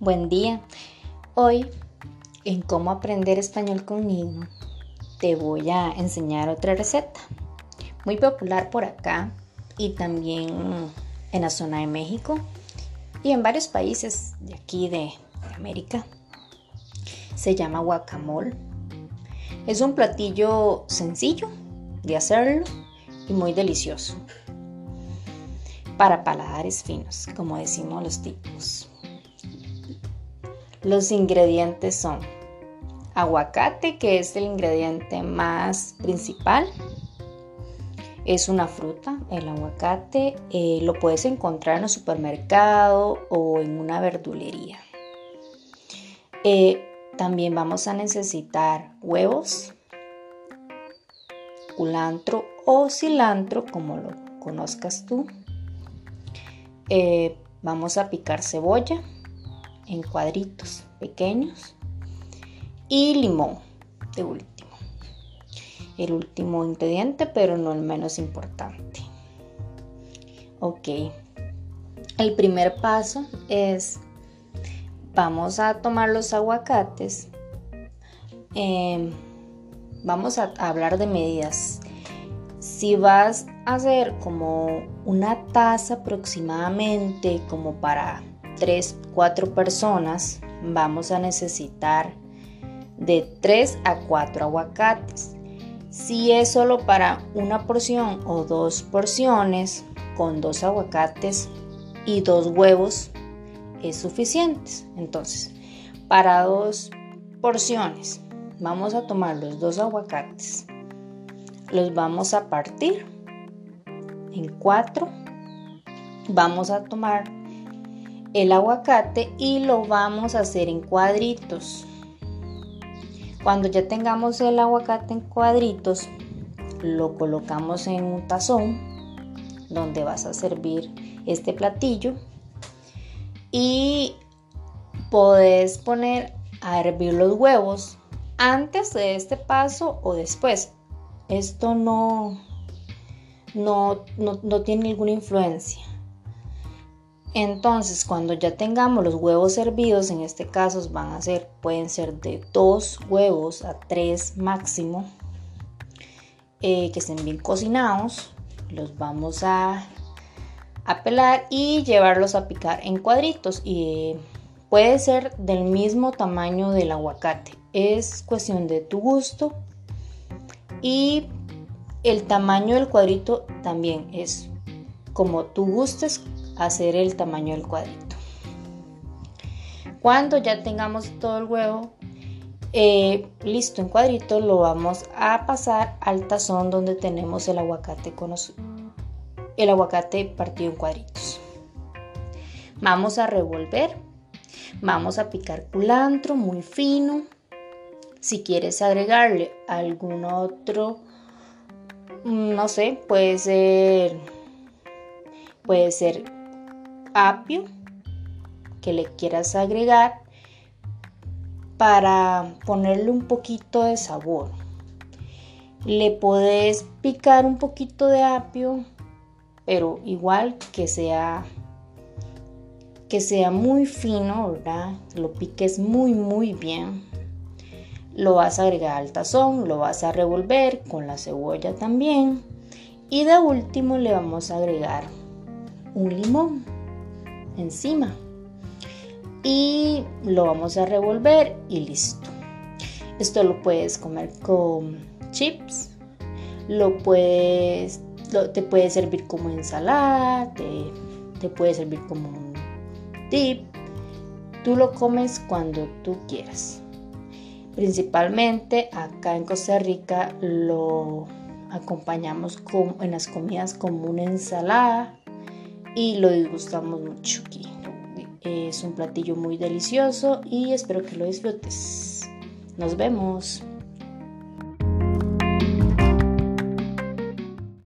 Buen día. Hoy, en cómo aprender español conmigo, te voy a enseñar otra receta. Muy popular por acá y también en la zona de México y en varios países de aquí de, América. Se llama guacamole. Es un platillo sencillo de hacerlo y muy delicioso para paladares finos, como decimos los tipos. Los ingredientes son aguacate, que es el ingrediente más principal. Es una fruta, el aguacate. Eh, lo puedes encontrar en el supermercado o en una verdulería. Eh, también vamos a necesitar huevos, culantro o cilantro, como lo conozcas tú. Eh, vamos a picar cebolla en cuadritos pequeños y limón de último. El último ingrediente, pero no el menos importante. Ok. El primer paso es, vamos a tomar los aguacates. Em, vamos a hablar de medidas si vas a hacer como una taza aproximadamente, como para 3, 4 personas, vamos a necesitar de 3 a 4 aguacates. Si es solo para una porción o dos porciones, con dos aguacates y dos huevos es suficiente. Entonces, para dos porciones, vamos a tomar los dos aguacates los vamos a partir en cuatro. Vamos a tomar el aguacate y lo vamos a hacer en cuadritos. Cuando ya tengamos el aguacate en cuadritos, lo colocamos en un tazón donde vas a servir este platillo y podés poner a hervir los huevos antes de este paso o después esto no, no, no, tiene ninguna influencia. Entonces, cuando ya tengamos los huevos hervidos, en este caso van a ser, pueden ser de dos huevos a tres máximo, eh, que estén bien cocinados, los vamos a, pelar y llevarlos a picar en cuadritos. Y eh, puede ser del mismo tamaño del aguacate. Es cuestión de tu gusto y el tamaño del cuadrito también es como tú gustes hacer el tamaño del cuadrito. Cuando ya tengamos todo el huevo eh, listo en cuadrito, lo vamos a pasar al tazón donde tenemos el aguacate con el aguacate partido en cuadritos. Vamos a revolver, vamos a picar culantro muy fino si quieres agregarle algún otro, mm, no sé, puede ser, puede ser apio que le quieras agregar para ponerle un poquito de sabor. Le puedes picar un poquito de apio, pero igual que sea que sea muy fino, ¿verdad? Lo piques muy muy bien lo vas a agregar al tazón, lo vas a revolver con la cebolla también. Y de último le vamos a agregar un limón encima. Y lo vamos a revolver y listo. Esto lo puedes comer con chips, lo puedes, te puede servir como ensalada, te, te puede servir como un dip. Tú lo comes cuando tú quieras. Principalmente acá en Costa Rica lo acompañamos con, en las comidas como una ensalada y lo disgustamos mucho aquí. Es un platillo muy delicioso y espero que lo disfrutes. Nos vemos.